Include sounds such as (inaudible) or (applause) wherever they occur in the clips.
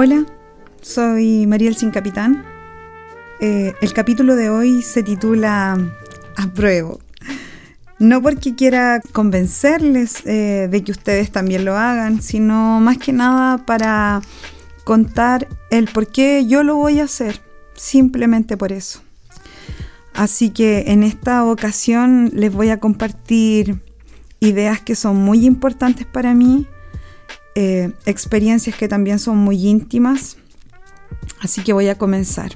Hola, soy Mariel Sin Capitán. Eh, el capítulo de hoy se titula Apruebo. No porque quiera convencerles eh, de que ustedes también lo hagan, sino más que nada para contar el por qué yo lo voy a hacer, simplemente por eso. Así que en esta ocasión les voy a compartir ideas que son muy importantes para mí, eh, experiencias que también son muy íntimas. Así que voy a comenzar.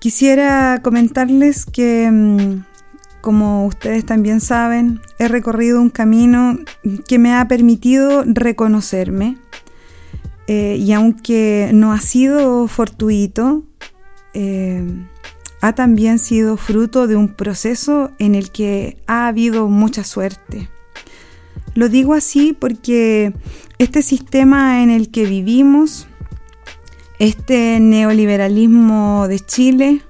Quisiera comentarles que, mm, como ustedes también saben, he recorrido un camino que me ha permitido reconocerme. Eh, y aunque no ha sido fortuito, eh, ha también sido fruto de un proceso en el que ha habido mucha suerte. Lo digo así porque este sistema en el que vivimos, este neoliberalismo de Chile,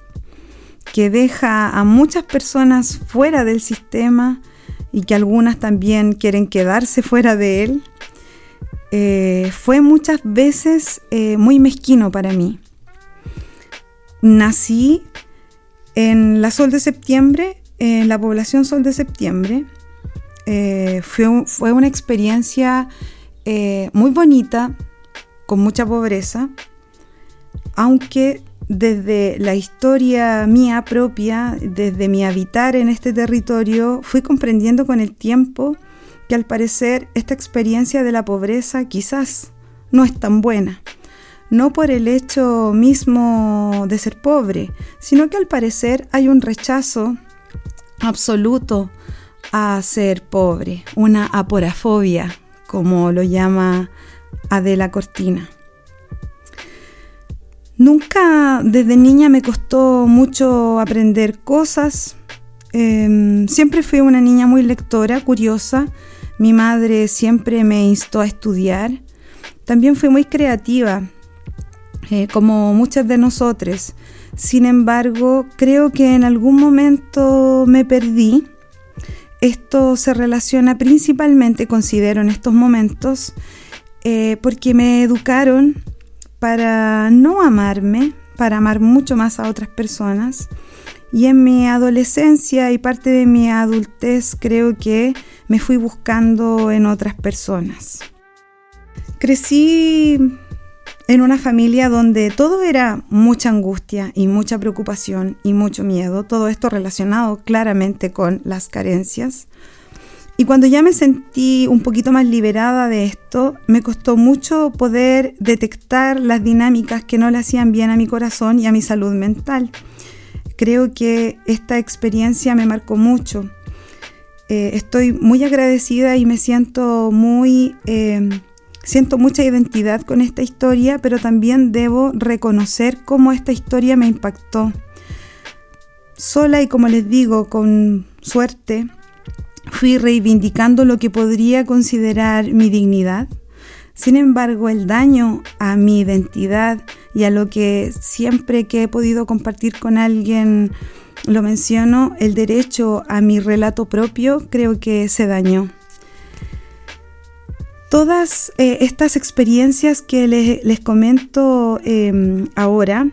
que deja a muchas personas fuera del sistema y que algunas también quieren quedarse fuera de él, eh, fue muchas veces eh, muy mezquino para mí. Nací en la Sol de Septiembre, en la población Sol de Septiembre, eh, fue, una experiencia eh, muy bonita, con mucha pobreza, aunque desde la historia mía propia, desde mi habitar en este territorio, fui comprendiendo con el tiempo que al parecer esta experiencia de la pobreza quizás no es tan buena. No por el hecho mismo de ser pobre, sino que al parecer hay un rechazo absoluto a ser pobre, una aporafobia, como lo llama Adela Cortina. Nunca desde niña me costó mucho aprender cosas. Em, siempre fui una niña muy lectora, curiosa. Mi madre siempre me instó a estudiar. También fui muy creativa, eh, como muchas de nosotros. Sin embargo, creo que en algún momento me perdí esto se relaciona principalmente, considero en estos momentos, eh, porque me educaron para no amarme, para amar mucho más a otras personas. Y en mi adolescencia y parte de mi adultez creo que me fui buscando en otras personas. Crecí en una familia donde todo era mucha angustia y mucha preocupación y mucho miedo, todo esto relacionado claramente con las carencias. Y cuando ya me sentí un poquito más liberada de esto, me costó mucho poder detectar las dinámicas que no le hacían bien a mi corazón y a mi salud mental. Creo que esta experiencia me marcó mucho. Eh, estoy muy agradecida y me siento muy... Eh, Siento mucha identidad con esta historia, pero también debo reconocer cómo esta historia me impactó. Sola y como les digo, con suerte, fui reivindicando lo que podría considerar mi dignidad. Sin embargo, el daño a mi identidad y a lo que siempre que he podido compartir con alguien lo menciono, el derecho a mi relato propio creo que se dañó. Todas eh, estas experiencias que les, comento em, ahora,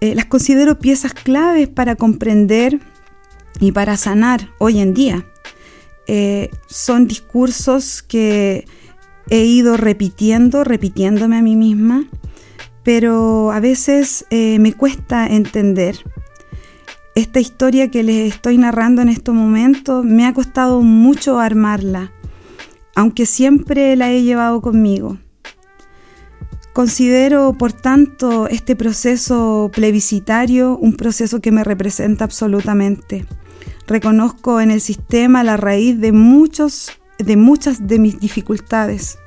eh, las considero piezas claves para comprender y para sanar hoy en día. Eh, son discursos que he ido repitiendo, repitiéndome a mí misma, pero a veces me cuesta entender. Esta historia que les estoy narrando en estos momentos me ha costado mucho armarla aunque siempre la he llevado conmigo. Considero, por tanto, este proceso plebiscitario un proceso que me representa absolutamente. Reconozco en el sistema la raíz de, muchos, de muchas de mis dificultades.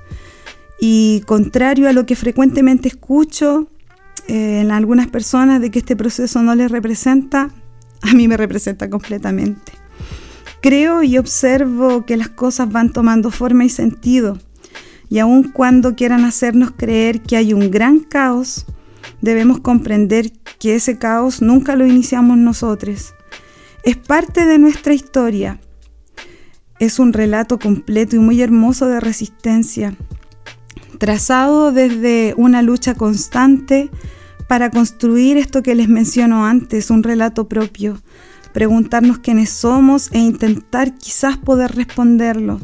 Y contrario a lo que frecuentemente escucho eh, en algunas personas de que este proceso no les representa, a mí me representa completamente. Creo y observo que las cosas van tomando forma y sentido, y aun cuando quieran hacernos creer que hay un gran caos, debemos comprender que ese caos nunca lo iniciamos nosotros. Es parte de nuestra historia. Es un relato completo y muy hermoso de resistencia. trazado desde una lucha constante para construir esto que les menciono antes, un relato propio, preguntarnos quiénes somos e intentar quizás poder responderlo.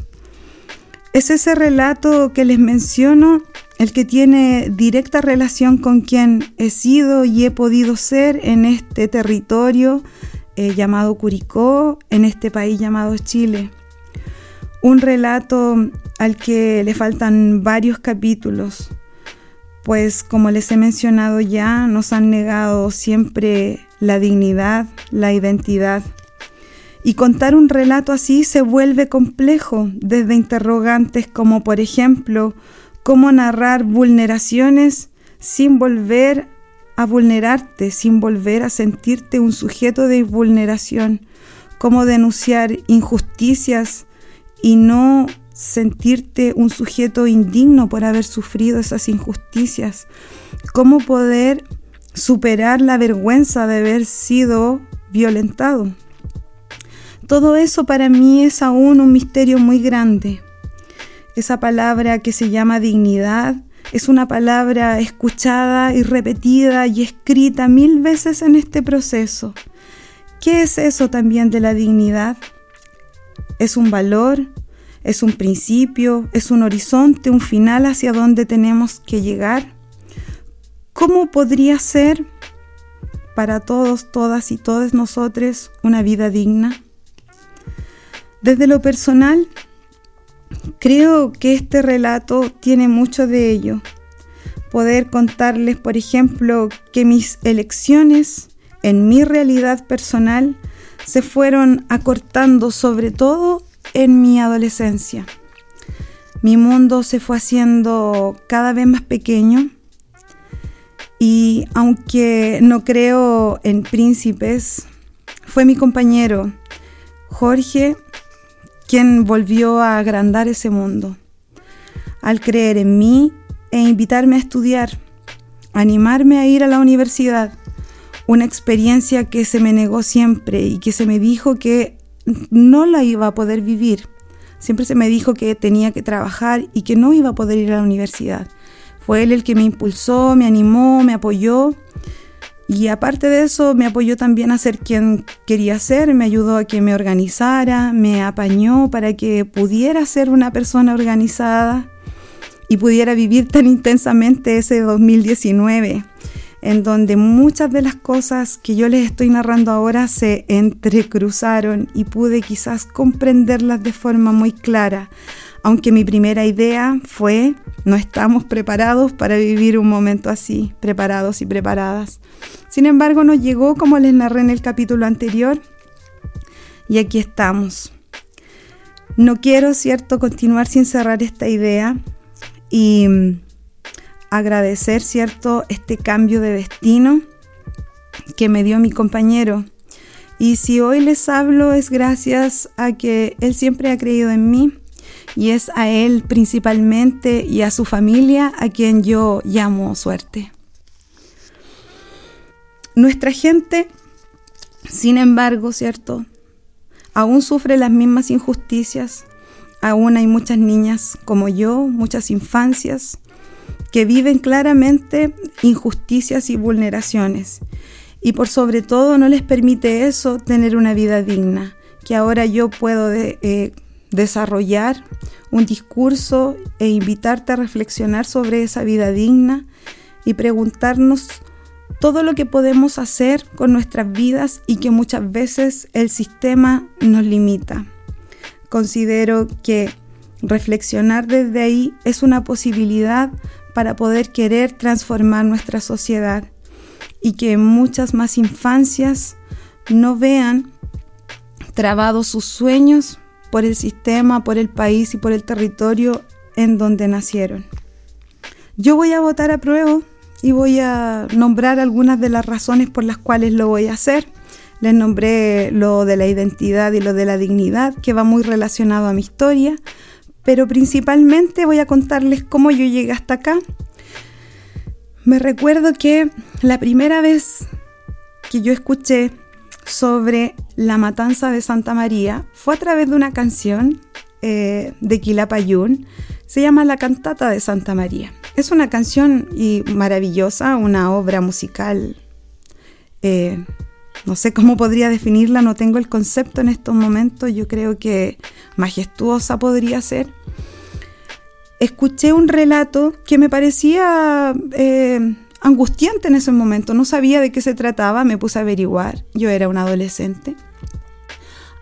Es ese relato que les menciono el que tiene directa relación con quien he sido y he podido ser en este territorio eh, llamado Curicó, en este país llamado Chile. Un relato al que le faltan varios capítulos, pues como les he mencionado ya, nos han negado siempre la dignidad, la identidad. Y contar un relato así se vuelve complejo, desde interrogantes como por ejemplo, cómo narrar vulneraciones sin volver a vulnerarte, sin volver a sentirte un sujeto de vulneración, cómo denunciar injusticias y no sentirte un sujeto indigno por haber sufrido esas injusticias, cómo poder superar la vergüenza de haber sido violentado. Todo eso para mí es aún un misterio muy grande. Esa palabra que se llama dignidad es una palabra escuchada y repetida y escrita mil veces en este proceso. ¿Qué es eso también de la dignidad? ¿Es un valor? ¿Es un principio? ¿Es un horizonte? ¿Un final hacia donde tenemos que llegar? ¿Cómo podría ser para todos, todas y todos nosotros una vida digna? Desde lo personal, Creo que este relato tiene mucho de ello. Poder contarles, por ejemplo, que mis elecciones en mi realidad personal se fueron acortando sobre todo en mi adolescencia. Mi mundo se fue haciendo cada vez más pequeño y aunque no creo en príncipes, fue mi compañero Jorge quien volvió a agrandar ese mundo. Al creer en mí e invitarme a estudiar, animarme a ir a la universidad, una experiencia que se me negó siempre y que se me dijo que no la iba a poder vivir. Siempre se me dijo que tenía que trabajar y que no iba a poder ir a la universidad. Fue él el que me impulsó, me animó, me apoyó. Y aparte de eso, me apoyó también a ser quien quería ser, me ayudó a que me organizara, me apañó para que pudiera ser una persona organizada y pudiera vivir tan intensamente ese 2019, en donde muchas de las cosas que yo les estoy narrando ahora se entrecruzaron y pude quizás comprenderlas de forma muy clara, aunque mi primera idea fue, no estamos preparados para vivir un momento así, preparados y preparadas. Sin embargo, nos llegó como les narré en el capítulo anterior y aquí estamos. No quiero, cierto, continuar sin cerrar esta idea y mm, agradecer, cierto, este cambio de destino que me dio mi compañero. Y si hoy les hablo es gracias a que él siempre ha creído en mí y es a él principalmente y a su familia a quien yo llamo suerte. Nuestra gente, sin embargo, ¿cierto? Aún sufre las mismas injusticias, aún hay muchas niñas como yo, muchas infancias, que viven claramente injusticias y vulneraciones. Y por sobre todo no les permite eso tener una vida digna, que ahora yo puedo eh, desarrollar un discurso e invitarte a reflexionar sobre esa vida digna y preguntarnos todo lo que podemos hacer con nuestras vidas y que muchas veces el sistema nos limita. Considero que reflexionar desde ahí es una posibilidad para poder querer transformar nuestra sociedad y que muchas más infancias no vean trabados sus sueños por el sistema, por el país y por el territorio en donde nacieron. Yo voy a votar a prueba y voy a nombrar algunas de las razones por las cuales lo voy a hacer. Les nombré lo de la identidad y lo de la dignidad, que va muy relacionado a mi historia, pero principalmente voy a contarles cómo yo llegué hasta acá. Me recuerdo que la primera vez que yo escuché sobre la matanza de Santa María fue a través de una canción eh, de Quilapayún. Se llama La Cantata de Santa María. Es una canción y maravillosa, una obra musical. Eh, no sé cómo podría definirla, no tengo el concepto en estos momentos. Yo creo que majestuosa podría ser. Escuché un relato que me parecía eh, angustiante en ese momento. No sabía de qué se trataba, me puse a averiguar. Yo era un adolescente.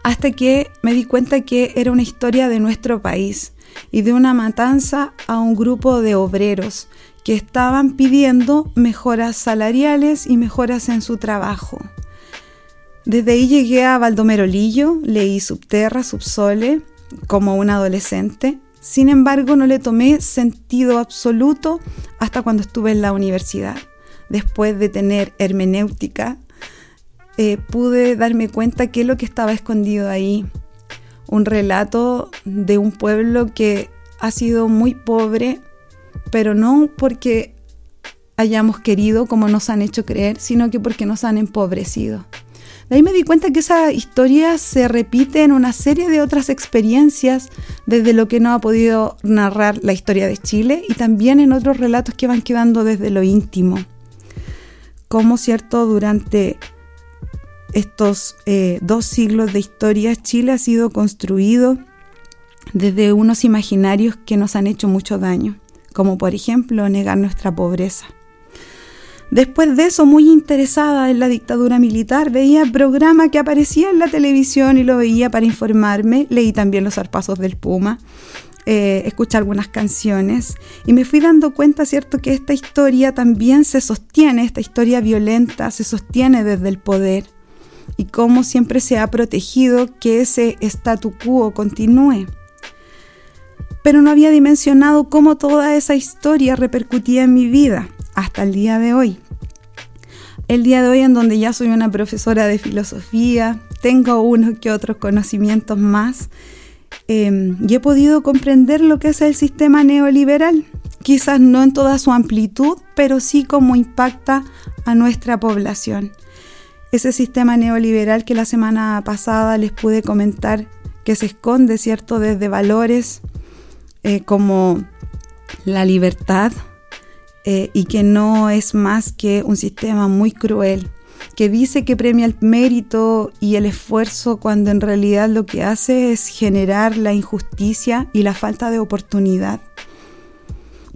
Hasta que me di cuenta que era una historia de nuestro país y de una matanza a un grupo de obreros que estaban pidiendo mejoras salariales y mejoras en su trabajo. Desde ahí llegué a Baldomero Lillo, leí Subterra, Subsole como un adolescente. Sin embargo, no le tomé sentido absoluto hasta cuando estuve en la universidad. Después de tener hermenéutica, eh, pude darme cuenta que lo que estaba escondido ahí un relato de un pueblo que ha sido muy pobre, pero no porque hayamos querido como nos han hecho creer, sino que porque nos han empobrecido. De ahí me di cuenta que esa historia se repite en una serie de otras experiencias, desde lo que no ha podido narrar la historia de Chile y también en otros relatos que van quedando desde lo íntimo. Como cierto, durante estos eh, dos siglos de historia, Chile ha sido construido desde unos imaginarios que nos han hecho mucho daño, como por ejemplo negar nuestra pobreza. Después de eso, muy interesada en la dictadura militar, veía el programa que aparecía en la televisión y lo veía para informarme. Leí también Los Arpasos del Puma, eh, escuché algunas canciones y me fui dando cuenta, ¿cierto?, que esta historia también se sostiene, esta historia violenta se sostiene desde el poder y cómo siempre se ha protegido que ese statu quo continúe. Pero no había dimensionado cómo toda esa historia repercutía en mi vida hasta el día de hoy. El día de hoy en donde ya soy una profesora de filosofía, tengo unos que otros conocimientos más em, y he podido comprender lo que es el sistema neoliberal, quizás no en toda su amplitud, pero sí cómo impacta a nuestra población ese sistema neoliberal que la semana pasada les pude comentar que se esconde, ¿cierto?, desde valores eh, como la libertad eh, y que no es más que un sistema muy cruel, que dice que premia el mérito y el esfuerzo cuando en realidad lo que hace es generar la injusticia y la falta de oportunidad.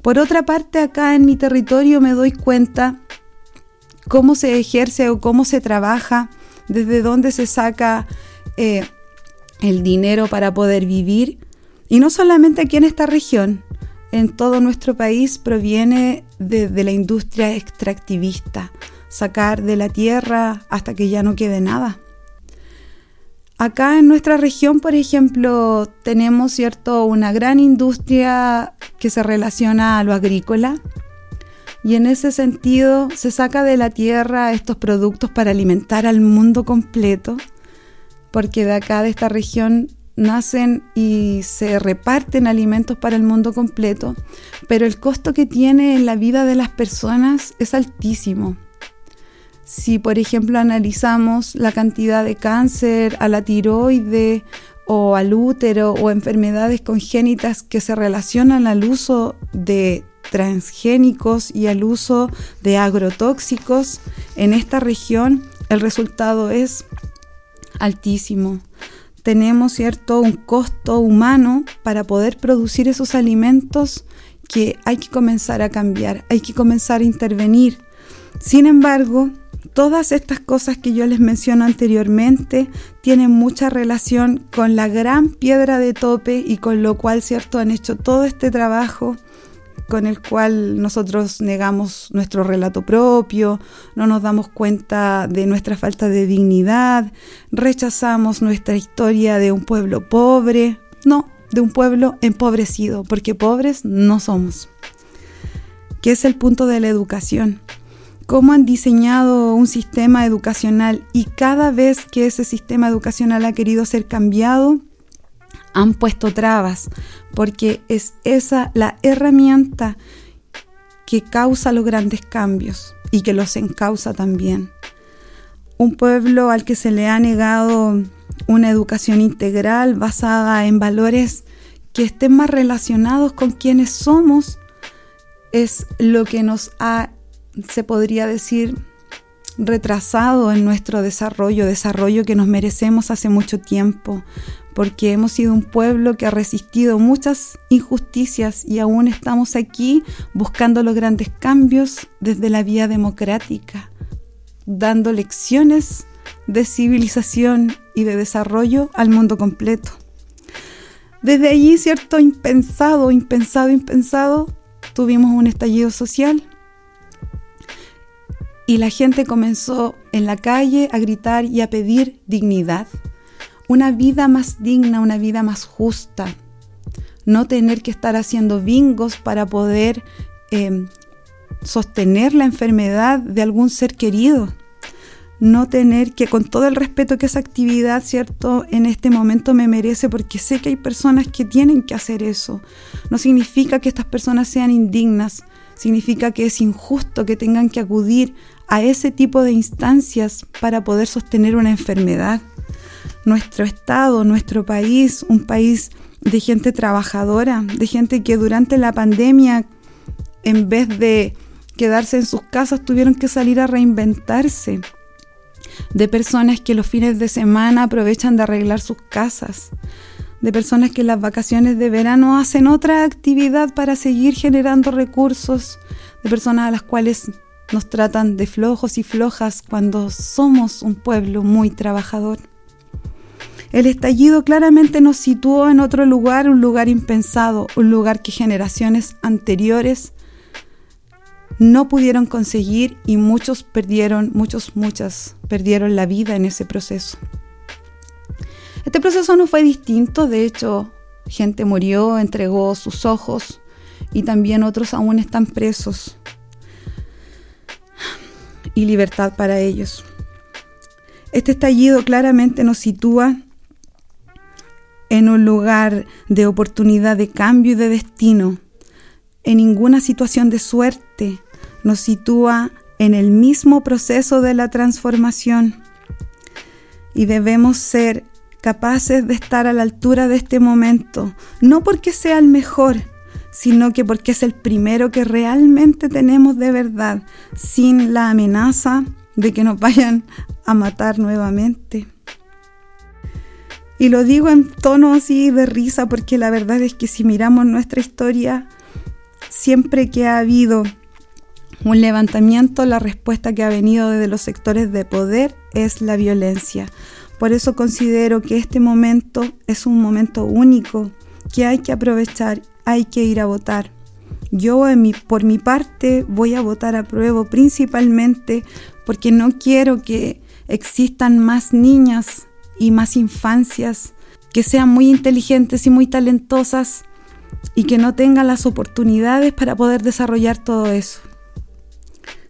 Por otra parte, acá en mi territorio me doy cuenta cómo se ejerce o cómo se trabaja, desde dónde se saca eh, el dinero para poder vivir. Y no solamente aquí en esta región, en todo nuestro país proviene de, la industria extractivista, sacar de la tierra hasta que ya no quede nada. Acá en nuestra región, por ejemplo, tenemos cierto una gran industria que se relaciona a lo agrícola, y en ese sentido se saca de la tierra estos productos para alimentar al mundo completo, porque de acá, de esta región, nacen y se reparten alimentos para el mundo completo, pero el costo que tiene en la vida de las personas es altísimo. Si, por ejemplo, analizamos la cantidad de cáncer a la tiroide o al útero o enfermedades congénitas que se relacionan al uso de transgénicos y al uso de agrotóxicos en esta región, el resultado es altísimo. Tenemos cierto un costo humano para poder producir esos alimentos que hay que comenzar a cambiar, hay que comenzar a intervenir. Sin embargo, todas estas cosas que yo les menciono anteriormente tienen mucha relación con la gran piedra de tope y con lo cual, cierto, han hecho todo este trabajo con el cual nosotros negamos nuestro relato propio, no nos damos cuenta de nuestra falta de dignidad, rechazamos nuestra historia de un pueblo pobre, no, de un pueblo empobrecido, porque pobres no somos. ¿Qué es el punto de la educación? cómo han diseñado un sistema educacional y cada vez que ese sistema educacional ha querido ser cambiado, han puesto trabas, porque es esa la herramienta que causa los grandes cambios y que los encausa también. Un pueblo al que se le ha negado una educación integral basada en valores que estén más relacionados con quienes somos es lo que nos ha, se podría decir, retrasado en nuestro desarrollo, desarrollo que nos merecemos hace mucho tiempo, porque hemos sido un pueblo que ha resistido muchas injusticias y aún estamos aquí buscando los grandes cambios desde la vía democrática, dando lecciones de civilización y de desarrollo al mundo completo. Desde allí, cierto, impensado, impensado, impensado, tuvimos un estallido social y la gente comenzó en la calle a gritar y a pedir dignidad, una vida más digna, una vida más justa, no tener que estar haciendo bingos para poder eh, sostener la enfermedad de algún ser querido no tener que, con todo el respeto que esa actividad, ¿cierto?, en este momento me merece, porque sé que hay personas que tienen que hacer eso. No significa que estas personas sean indignas, significa que es injusto que tengan que acudir a ese tipo de instancias para poder sostener una enfermedad. Nuestro Estado, nuestro país, un país de gente trabajadora, de gente que durante la pandemia, en vez de quedarse en sus casas, tuvieron que salir a reinventarse. De personas que los fines de semana aprovechan de arreglar sus casas, de personas que en las vacaciones de verano hacen otra actividad para seguir generando recursos, de personas a las cuales nos tratan de flojos y flojas cuando somos un pueblo muy trabajador. El estallido claramente nos situó en otro lugar, un lugar impensado, un lugar que generaciones anteriores no pudieron conseguir y muchos perdieron, muchos, muchas perdieron la vida en ese proceso. Este proceso no fue distinto, de hecho, gente murió, entregó sus ojos y también otros aún están presos. Y libertad para ellos. Este estallido claramente nos sitúa en un lugar de oportunidad de cambio y de destino, en ninguna situación de suerte, nos sitúa en el mismo proceso de la transformación y debemos ser capaces de estar a la altura de este momento, no porque sea el mejor, sino que porque es el primero que realmente tenemos de verdad, sin la amenaza de que nos vayan a matar nuevamente. Y lo digo en tono así de risa porque la verdad es que si miramos nuestra historia, siempre que ha habido un levantamiento, la respuesta que ha venido desde los sectores de poder es la violencia. Por eso considero que este momento es un momento único que hay que aprovechar, hay que ir a votar. Yo por mi parte voy a votar a prueba principalmente porque no quiero que existan más niñas y más infancias que sean muy inteligentes y muy talentosas y que no tengan las oportunidades para poder desarrollar todo eso.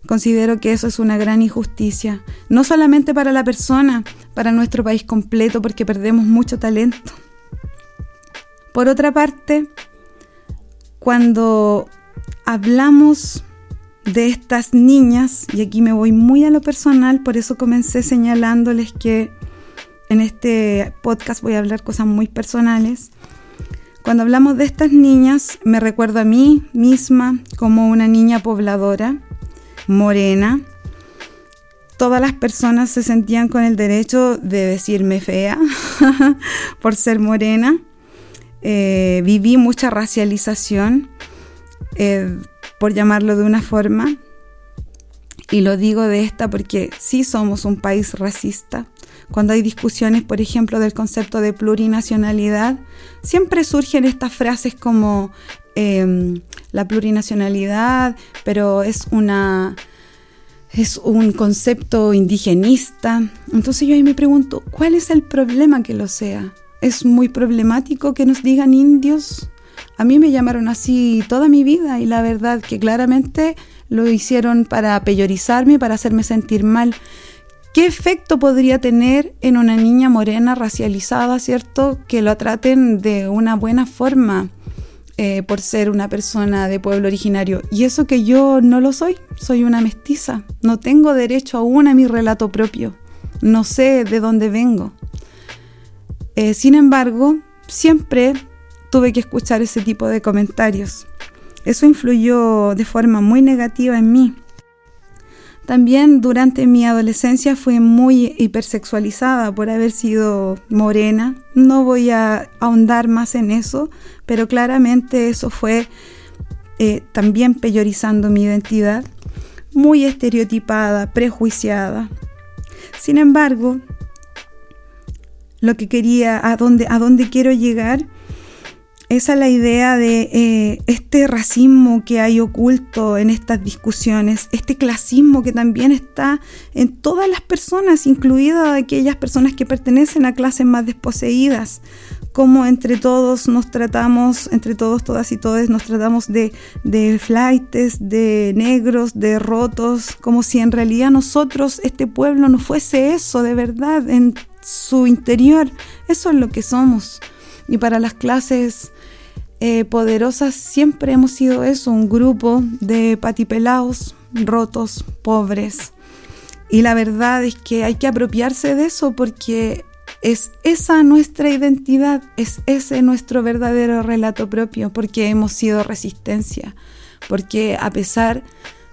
Considero que eso es una gran injusticia, no solamente para la persona, para nuestro país completo, porque perdemos mucho talento. Por otra parte, cuando hablamos de estas niñas, y aquí me voy muy a lo personal, por eso comencé señalándoles que en este podcast voy a hablar cosas muy personales. Cuando hablamos de estas niñas, me recuerdo a mí misma como una niña pobladora morena, todas las personas se sentían con el derecho de decirme fea (laughs) por ser morena. Eh, viví mucha racialización, eh, por llamarlo de una forma, y lo digo de esta porque sí somos un país racista. Cuando hay discusiones, por ejemplo, del concepto de plurinacionalidad, siempre surgen estas frases como Em, la plurinacionalidad, pero es una es un concepto indigenista. Entonces yo ahí me pregunto, ¿cuál es el problema que lo sea? ¿Es muy problemático que nos digan indios? A mí me llamaron así toda mi vida y la verdad que claramente lo hicieron para peyorizarme, para hacerme sentir mal. ¿Qué efecto podría tener en una niña morena racializada, cierto? Que lo traten de una buena forma. Eh, por ser una persona de pueblo originario. Y eso que yo no lo soy, soy una mestiza. No tengo derecho aún a mi relato propio. No sé de dónde vengo. Eh, sin embargo, siempre tuve que escuchar ese tipo de comentarios. Eso influyó de forma muy negativa en mí. También durante mi adolescencia fui muy hipersexualizada por haber sido morena. No voy a ahondar más en eso, pero claramente eso fue eh, también peyorizando mi identidad, muy estereotipada, prejuiciada. Sin embargo, lo que quería, a dónde, a dónde quiero llegar, esa es la idea de eh, este racismo que hay oculto en estas discusiones, este clasismo que también está en todas las personas, incluidas aquellas personas que pertenecen a clases más desposeídas, como entre todos nos tratamos, entre todos, todas y todos nos tratamos de, de flightes, de negros, de rotos, como si en realidad nosotros, este pueblo, no fuese eso de verdad en su interior. Eso es lo que somos. Y para las clases eh, poderosas siempre hemos sido eso, un grupo de patipelaos, rotos, pobres. Y la verdad es que hay que apropiarse de eso porque es esa nuestra identidad, es ese nuestro verdadero relato propio, porque hemos sido resistencia, porque a pesar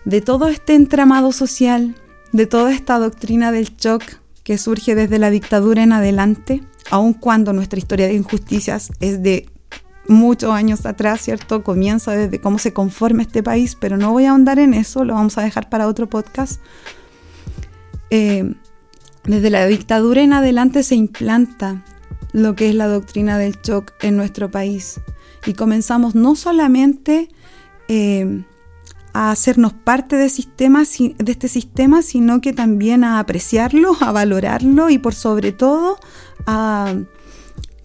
de todo este entramado social, de toda esta doctrina del shock que surge desde la dictadura en adelante, aun cuando nuestra historia de injusticias es de muchos años atrás, ¿cierto? Comienza desde cómo se conforma este país, pero no voy a ahondar en eso, lo vamos a dejar para otro podcast. Eh, desde la dictadura en adelante se implanta lo que es la doctrina del shock en nuestro país y comenzamos no solamente eh, a hacernos parte de, de este sistema, sino que también a apreciarlo, a valorarlo y por sobre todo a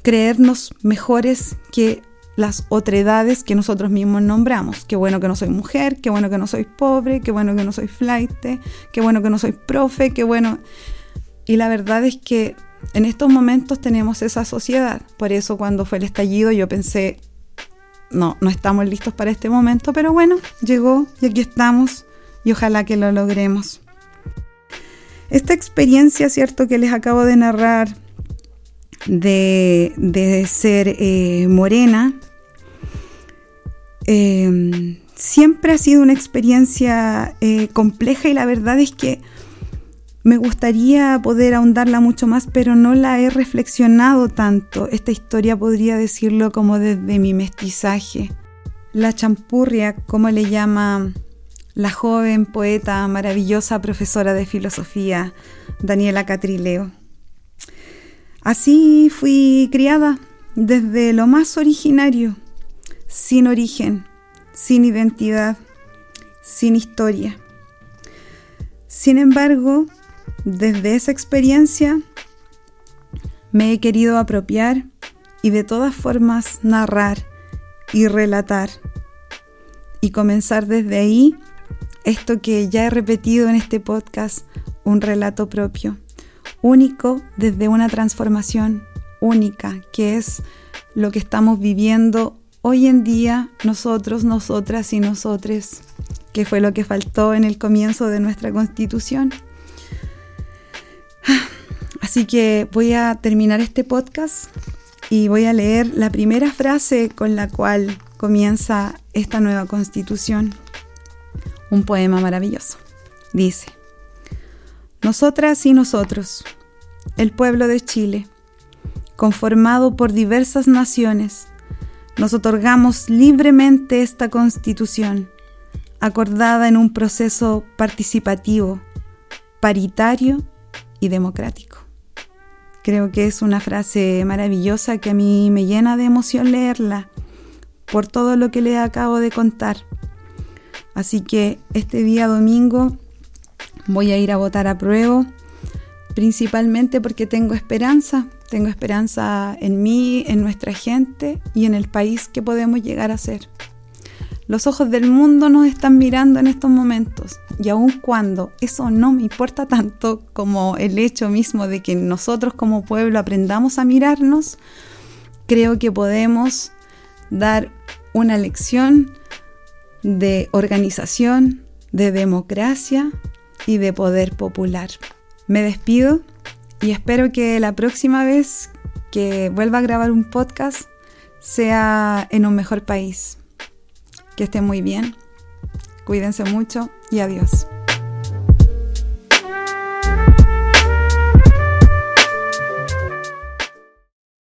creernos mejores que las otredades que nosotros mismos nombramos. Qué bueno que no soy mujer, qué bueno que no soy pobre, qué bueno que no soy flight, qué bueno que no soy profe, qué bueno... Y la verdad es que en estos momentos tenemos esa sociedad. Por eso cuando fue el estallido yo pensé, no, no estamos listos para este momento, pero bueno, llegó y aquí estamos y ojalá que lo logremos. Esta experiencia, cierto, que les acabo de narrar de, ser eh, morena, eh, siempre ha sido una experiencia eh, compleja y la verdad es que me gustaría poder ahondarla mucho más, pero no la he reflexionado tanto. Esta historia podría decirlo como desde mi mestizaje. La champurria, como le llama la joven poeta, maravillosa profesora de filosofía, Daniela Catrileo. Así fui criada desde lo más originario, sin origen, sin identidad, sin historia. Sin embargo, desde esa experiencia me he querido apropiar y de todas formas narrar y relatar y comenzar desde ahí esto que ya he repetido en este podcast, un relato propio, único desde una transformación única, que es lo que estamos viviendo hoy en día nosotros, nosotras y nosotres, que fue lo que faltó en el comienzo de nuestra constitución. Así que voy a terminar este podcast y voy a leer la primera frase con la cual comienza esta nueva constitución. Un poema maravilloso. Dice, Nosotras y nosotros, el pueblo de Chile, conformado por diversas naciones, nos otorgamos libremente esta constitución, acordada en un proceso participativo, paritario y democrático. Creo que es una frase maravillosa que a mí me llena de emoción leerla por todo lo que le acabo de contar. Así que este día domingo voy a ir a votar a prueba, principalmente porque tengo esperanza, tengo esperanza en mí, en nuestra gente y en el país que podemos llegar a ser. Los ojos del mundo nos están mirando en estos momentos y aun cuando eso no me importa tanto como el hecho mismo de que nosotros como pueblo aprendamos a mirarnos, creo que podemos dar una lección de organización, de democracia y de poder popular. Me despido y espero que la próxima vez que vuelva a grabar un podcast sea en un mejor país. Que estén muy bien, cuídense mucho y adiós.